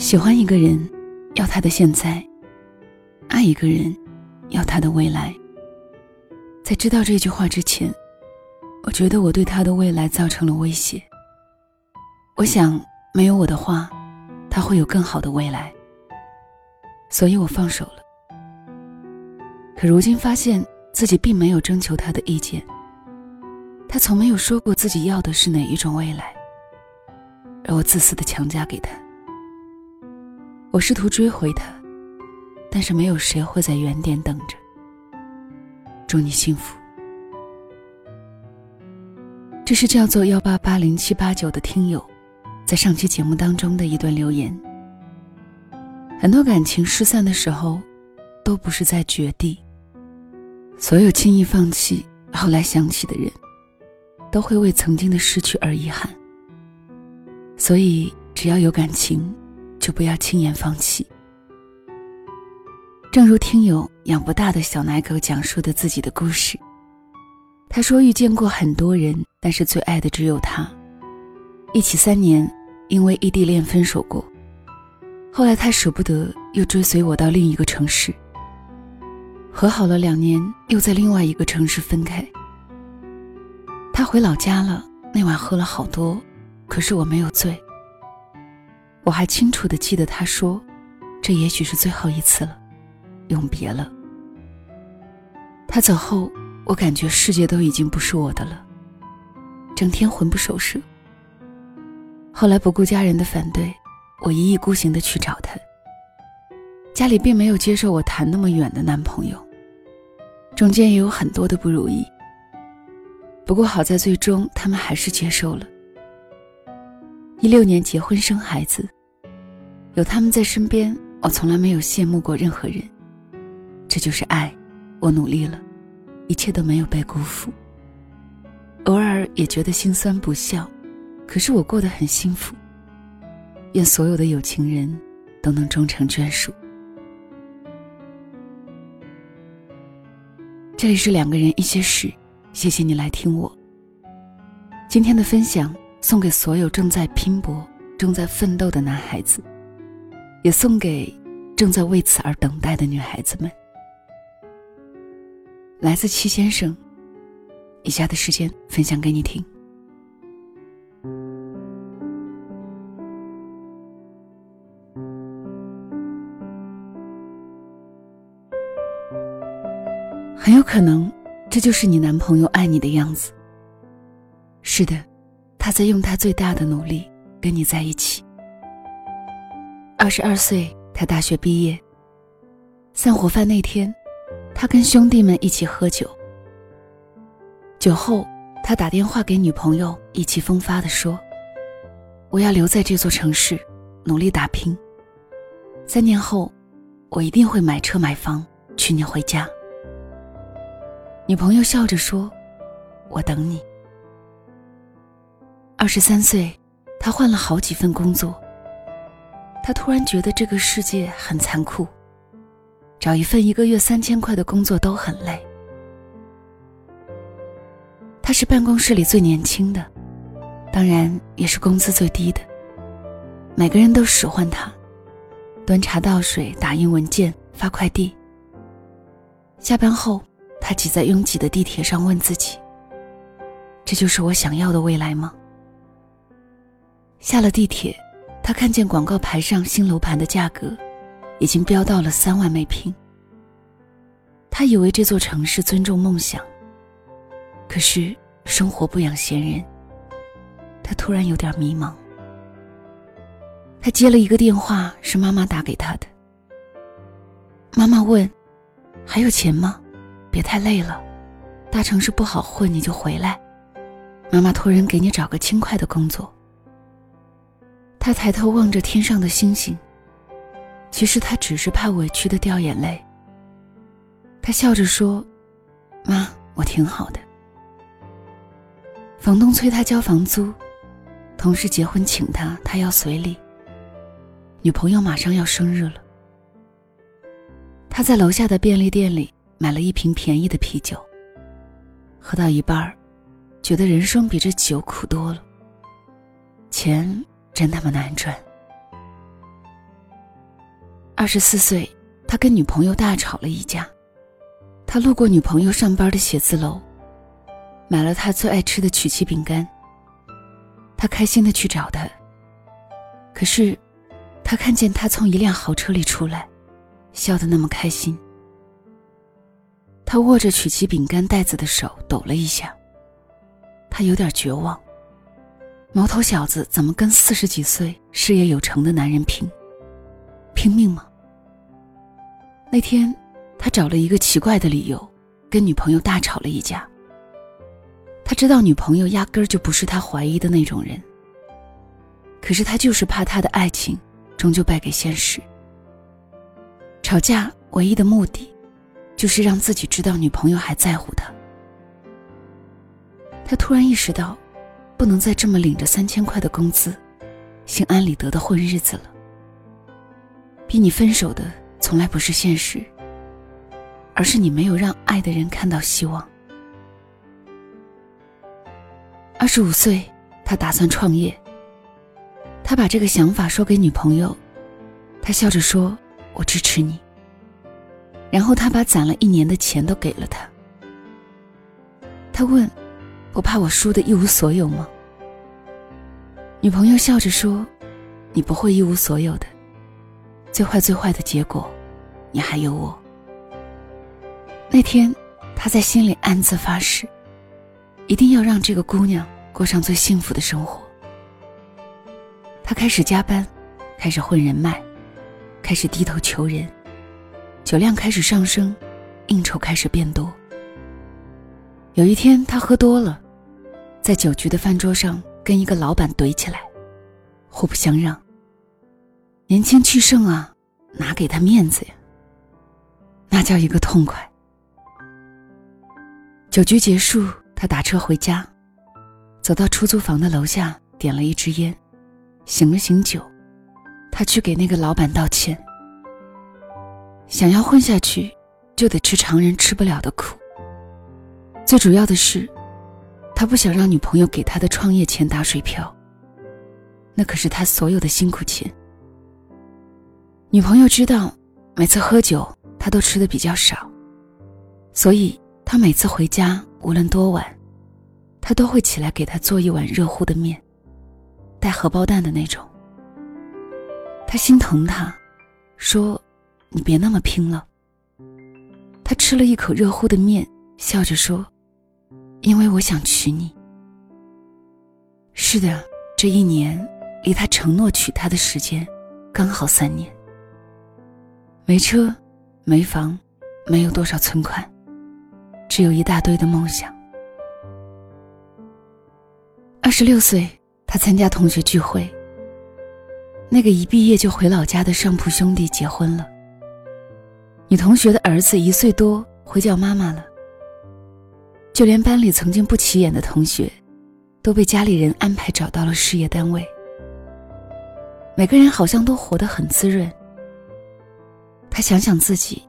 喜欢一个人，要他的现在；爱一个人，要他的未来。在知道这句话之前，我觉得我对他的未来造成了威胁。我想，没有我的话，他会有更好的未来。所以我放手了。可如今发现自己并没有征求他的意见，他从没有说过自己要的是哪一种未来，而我自私的强加给他。我试图追回他，但是没有谁会在原点等着。祝你幸福。这是叫做幺八八零七八九的听友，在上期节目当中的一段留言。很多感情失散的时候，都不是在绝地。所有轻易放弃后来想起的人，都会为曾经的失去而遗憾。所以，只要有感情。就不要轻言放弃。正如听友养不大的小奶狗讲述的自己的故事，他说遇见过很多人，但是最爱的只有他。一起三年，因为异地恋分手过。后来他舍不得，又追随我到另一个城市。和好了两年，又在另外一个城市分开。他回老家了，那晚喝了好多，可是我没有醉。我还清楚的记得他说：“这也许是最后一次了，永别了。”他走后，我感觉世界都已经不是我的了，整天魂不守舍。后来不顾家人的反对，我一意孤行的去找他。家里并没有接受我谈那么远的男朋友，中间也有很多的不如意。不过好在最终他们还是接受了。一六年结婚生孩子，有他们在身边，我从来没有羡慕过任何人。这就是爱，我努力了，一切都没有被辜负。偶尔也觉得心酸不孝，可是我过得很幸福。愿所有的有情人都能终成眷属。这里是两个人一些事，谢谢你来听我。今天的分享。送给所有正在拼搏、正在奋斗的男孩子，也送给正在为此而等待的女孩子们。来自七先生，以下的时间分享给你听。很有可能，这就是你男朋友爱你的样子。是的。他在用他最大的努力跟你在一起。二十二岁，他大学毕业。散伙饭那天，他跟兄弟们一起喝酒。酒后，他打电话给女朋友，意气风发地说：“我要留在这座城市，努力打拼。三年后，我一定会买车买房，娶你回家。”女朋友笑着说：“我等你。”二十三岁，他换了好几份工作。他突然觉得这个世界很残酷，找一份一个月三千块的工作都很累。他是办公室里最年轻的，当然也是工资最低的。每个人都使唤他，端茶倒水、打印文件、发快递。下班后，他挤在拥挤的地铁上，问自己：“这就是我想要的未来吗？”下了地铁，他看见广告牌上新楼盘的价格已经飙到了三万每平。他以为这座城市尊重梦想，可是生活不养闲人。他突然有点迷茫。他接了一个电话，是妈妈打给他的。妈妈问：“还有钱吗？别太累了，大城市不好混，你就回来。妈妈托人给你找个轻快的工作。”他抬头望着天上的星星。其实他只是怕委屈的掉眼泪。他笑着说：“妈，我挺好的。”房东催他交房租，同事结婚请他，他要随礼。女朋友马上要生日了，他在楼下的便利店里买了一瓶便宜的啤酒。喝到一半儿，觉得人生比这酒苦多了。钱。真他妈难赚。二十四岁，他跟女朋友大吵了一架。他路过女朋友上班的写字楼，买了他最爱吃的曲奇饼干。他开心的去找她，可是，他看见他从一辆豪车里出来，笑得那么开心。他握着曲奇饼干袋子的手抖了一下。他有点绝望。毛头小子怎么跟四十几岁事业有成的男人拼？拼命吗？那天，他找了一个奇怪的理由，跟女朋友大吵了一架。他知道女朋友压根儿就不是他怀疑的那种人，可是他就是怕他的爱情终究败给现实。吵架唯一的目的。就是让自己知道女朋友还在乎他。他突然意识到，不能再这么领着三千块的工资，心安理得的混日子了。逼你分手的从来不是现实，而是你没有让爱的人看到希望。二十五岁，他打算创业。他把这个想法说给女朋友，他笑着说：“我支持你。”然后他把攒了一年的钱都给了他。他问：“不怕我输的一无所有吗？”女朋友笑着说：“你不会一无所有的，最坏最坏的结果，你还有我。”那天，他在心里暗自发誓，一定要让这个姑娘过上最幸福的生活。他开始加班，开始混人脉，开始低头求人。酒量开始上升，应酬开始变多。有一天，他喝多了，在酒局的饭桌上跟一个老板怼起来，互不相让。年轻气盛啊，哪给他面子呀？那叫一个痛快。酒局结束，他打车回家，走到出租房的楼下，点了一支烟，醒了醒酒，他去给那个老板道歉。想要混下去，就得吃常人吃不了的苦。最主要的是，他不想让女朋友给他的创业钱打水漂。那可是他所有的辛苦钱。女朋友知道，每次喝酒他都吃的比较少，所以他每次回家无论多晚，他都会起来给他做一碗热乎的面，带荷包蛋的那种。他心疼他，说。你别那么拼了。他吃了一口热乎的面，笑着说：“因为我想娶你。”是的，这一年离他承诺娶她的时间刚好三年。没车，没房，没有多少存款，只有一大堆的梦想。二十六岁，他参加同学聚会，那个一毕业就回老家的上铺兄弟结婚了。女同学的儿子一岁多，会叫妈妈了。就连班里曾经不起眼的同学，都被家里人安排找到了事业单位。每个人好像都活得很滋润。他想想自己，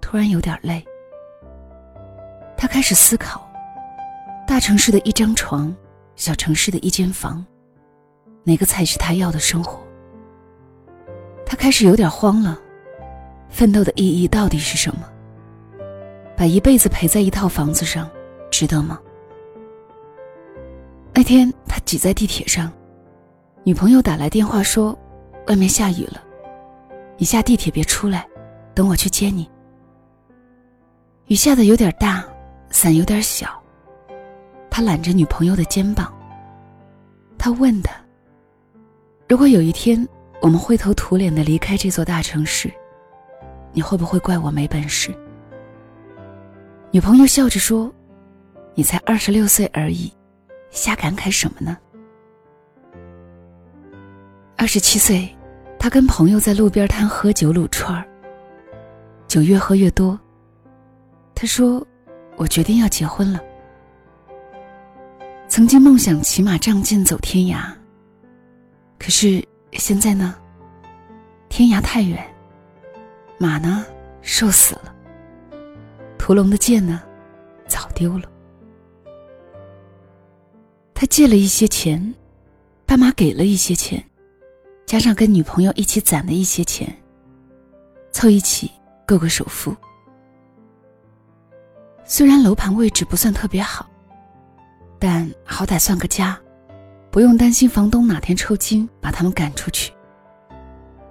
突然有点累。他开始思考：大城市的一张床，小城市的一间房，哪个才是他要的生活？他开始有点慌了。奋斗的意义到底是什么？把一辈子陪在一套房子上，值得吗？那天他挤在地铁上，女朋友打来电话说，外面下雨了，你下地铁别出来，等我去接你。雨下的有点大，伞有点小，他揽着女朋友的肩膀。他问他：“如果有一天我们灰头土脸的离开这座大城市？”你会不会怪我没本事？女朋友笑着说：“你才二十六岁而已，瞎感慨什么呢？”二十七岁，他跟朋友在路边摊喝酒撸串儿，酒越喝越多。他说：“我决定要结婚了。”曾经梦想骑马仗剑走天涯，可是现在呢？天涯太远。马呢，瘦死了。屠龙的剑呢，早丢了。他借了一些钱，爸妈给了一些钱，加上跟女朋友一起攒的一些钱，凑一起够个首付。虽然楼盘位置不算特别好，但好歹算个家，不用担心房东哪天抽筋把他们赶出去。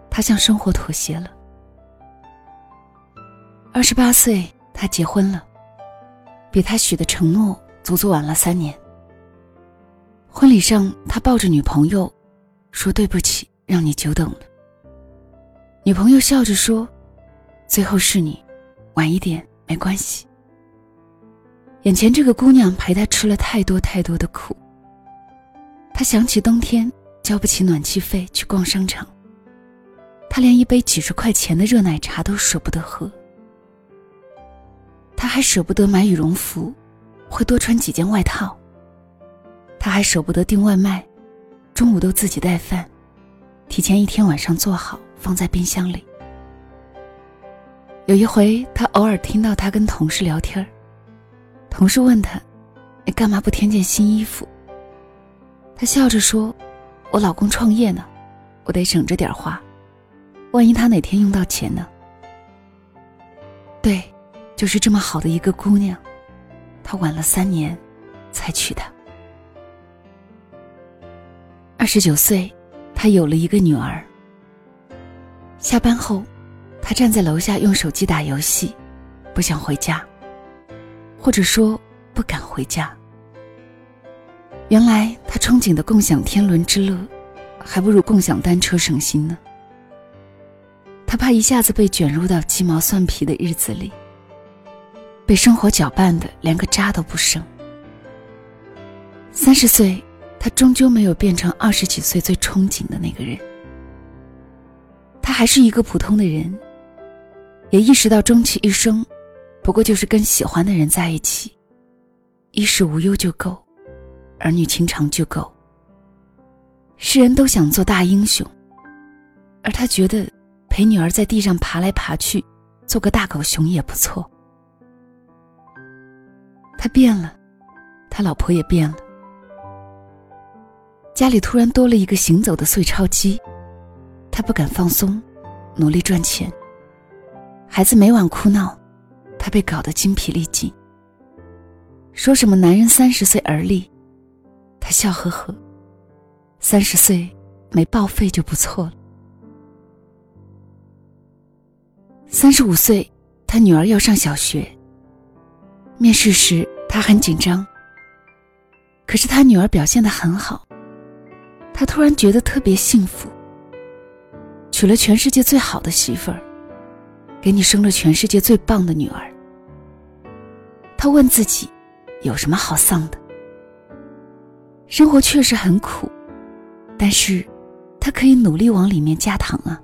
他向生活妥协了。二十八岁，他结婚了，比他许的承诺足足晚了三年。婚礼上，他抱着女朋友，说：“对不起，让你久等了。”女朋友笑着说：“最后是你，晚一点没关系。”眼前这个姑娘陪他吃了太多太多的苦。他想起冬天交不起暖气费去逛商场，他连一杯几十块钱的热奶茶都舍不得喝。他还舍不得买羽绒服，会多穿几件外套。他还舍不得订外卖，中午都自己带饭，提前一天晚上做好放在冰箱里。有一回，他偶尔听到他跟同事聊天同事问他：“你干嘛不添件新衣服？”他笑着说：“我老公创业呢，我得省着点花，万一他哪天用到钱呢？”对。就是这么好的一个姑娘，他晚了三年才娶她。二十九岁，他有了一个女儿。下班后，他站在楼下用手机打游戏，不想回家，或者说不敢回家。原来他憧憬的共享天伦之乐，还不如共享单车省心呢。他怕一下子被卷入到鸡毛蒜皮的日子里。被生活搅拌的连个渣都不剩。三十岁，他终究没有变成二十几岁最憧憬的那个人。他还是一个普通的人，也意识到终其一生，不过就是跟喜欢的人在一起，衣食无忧就够，儿女情长就够。世人都想做大英雄，而他觉得陪女儿在地上爬来爬去，做个大狗熊也不错。他变了，他老婆也变了。家里突然多了一个行走的碎钞机，他不敢放松，努力赚钱。孩子每晚哭闹，他被搞得精疲力尽。说什么男人三十岁而立，他笑呵呵。三十岁没报废就不错了。三十五岁，他女儿要上小学。面试时。他很紧张，可是他女儿表现的很好，他突然觉得特别幸福。娶了全世界最好的媳妇儿，给你生了全世界最棒的女儿。他问自己，有什么好丧的？生活确实很苦，但是，他可以努力往里面加糖啊。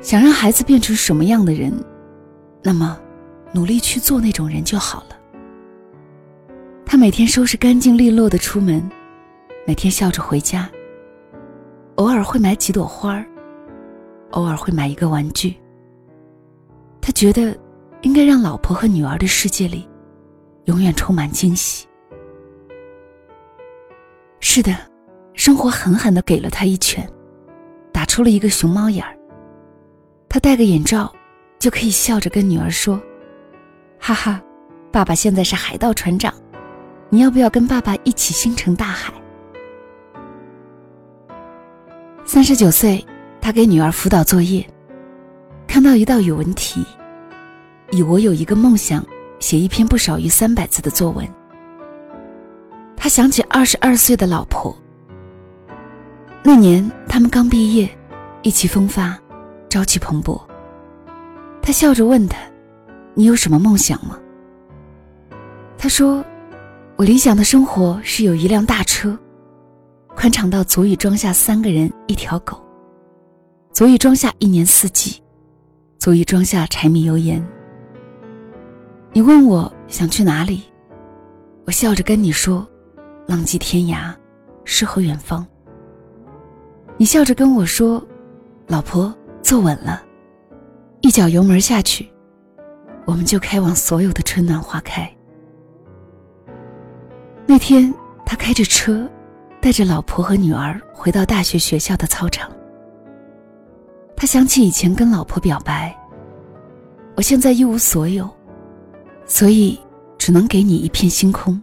想让孩子变成什么样的人，那么。努力去做那种人就好了。他每天收拾干净利落的出门，每天笑着回家。偶尔会买几朵花儿，偶尔会买一个玩具。他觉得，应该让老婆和女儿的世界里，永远充满惊喜。是的，生活狠狠的给了他一拳，打出了一个熊猫眼儿。他戴个眼罩，就可以笑着跟女儿说。哈哈，爸爸现在是海盗船长，你要不要跟爸爸一起星辰大海？三十九岁，他给女儿辅导作业，看到一道语文题，以我有一个梦想，写一篇不少于三百字的作文。他想起二十二岁的老婆，那年他们刚毕业，意气风发，朝气蓬勃。他笑着问他。你有什么梦想吗？他说：“我理想的生活是有一辆大车，宽敞到足以装下三个人、一条狗，足以装下一年四季，足以装下柴米油盐。”你问我想去哪里，我笑着跟你说：“浪迹天涯，诗和远方。”你笑着跟我说：“老婆，坐稳了，一脚油门下去。”我们就开往所有的春暖花开。那天，他开着车，带着老婆和女儿回到大学学校的操场。他想起以前跟老婆表白：“我现在一无所有，所以只能给你一片星空。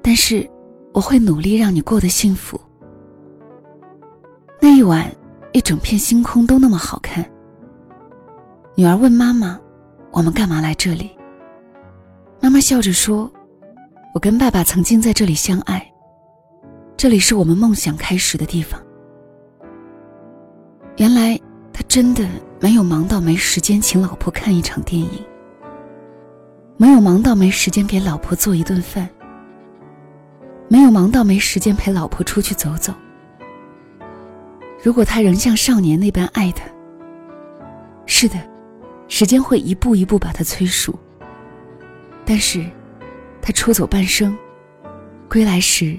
但是我会努力让你过得幸福。”那一晚，一整片星空都那么好看。女儿问妈妈：“我们干嘛来这里？”妈妈笑着说：“我跟爸爸曾经在这里相爱，这里是我们梦想开始的地方。”原来他真的没有忙到没时间请老婆看一场电影，没有忙到没时间给老婆做一顿饭，没有忙到没时间陪老婆出去走走。如果他仍像少年那般爱她，是的，时间会一步一步把他催熟。但是，他出走半生，归来时，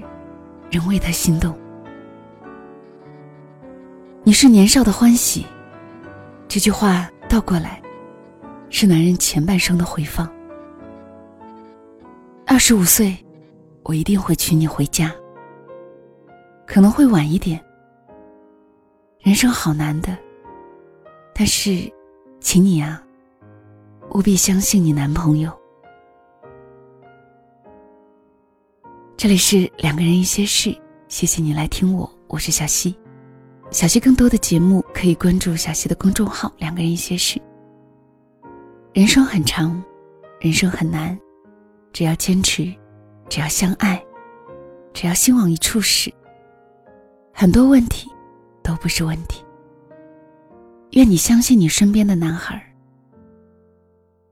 仍为他心动。你是年少的欢喜，这句话倒过来，是男人前半生的回放。二十五岁，我一定会娶你回家。可能会晚一点。人生好难的，但是，请你啊，务必相信你男朋友。这里是两个人一些事，谢谢你来听我，我是小溪。小溪更多的节目可以关注小溪的公众号“两个人一些事”。人生很长，人生很难，只要坚持，只要相爱，只要心往一处使，很多问题都不是问题。愿你相信你身边的男孩，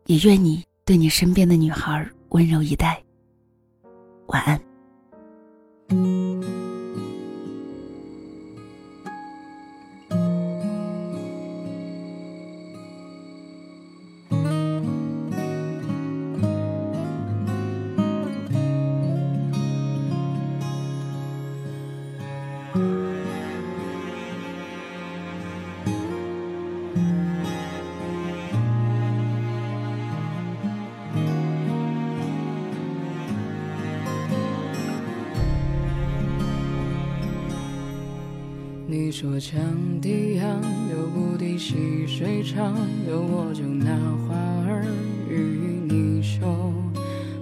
也愿你对你身边的女孩温柔以待。晚安。Música 你说羌笛杨，留不敌溪水长，有我就拿花儿与你绣。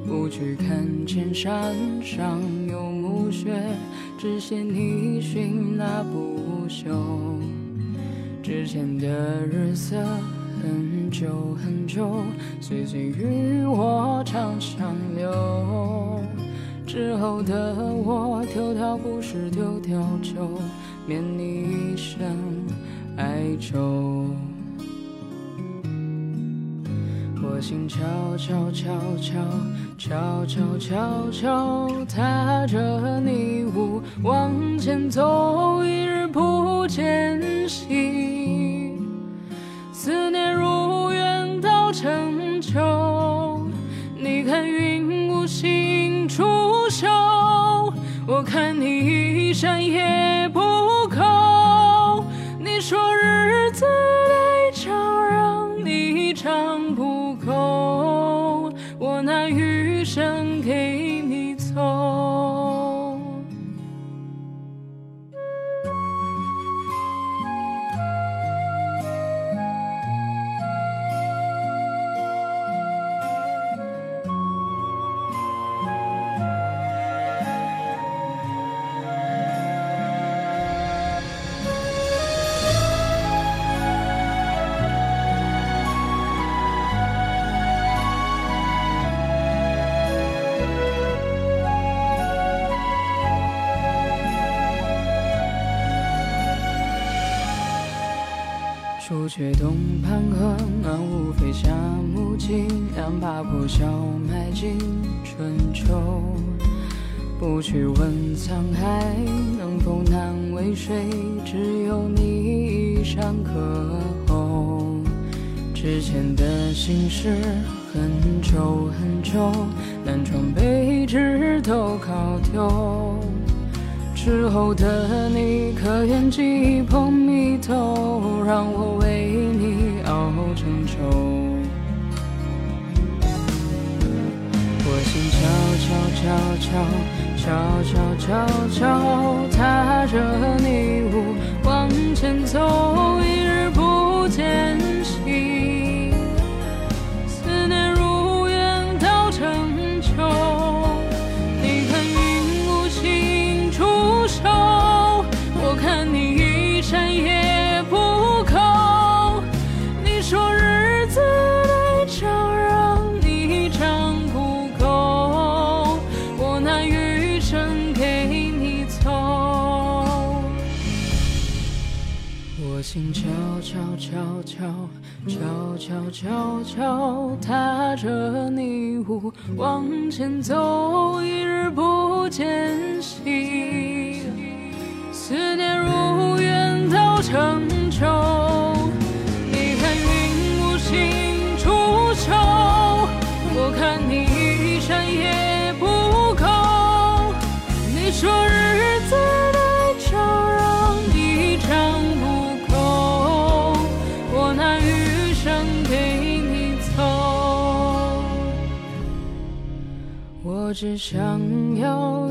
不去看见山上有暮雪，只羡你寻那不朽。之前的日色很久很久，岁岁与我长相留。之后的我，丢掉不是丢掉酒。免你一生哀愁，我心悄悄悄悄悄悄悄悄踏着你舞往前走，一日不见兮，思念如远到成秋。你看云无心出岫，我看你一山也朱雀东畔河，岸无飞下木尽，两把破箫埋进春秋。不去问沧海能否难为水，只有你一山可候。之前的心事很久很久，南窗北枝都靠丢。之后的你，可愿记忆捧蜜头，让我为你熬成粥？我心悄悄悄悄悄悄悄踏着你舞往前走。静悄悄悄悄悄悄悄悄踏着泥雾往前走，一日不见兮，思念如远到成只想要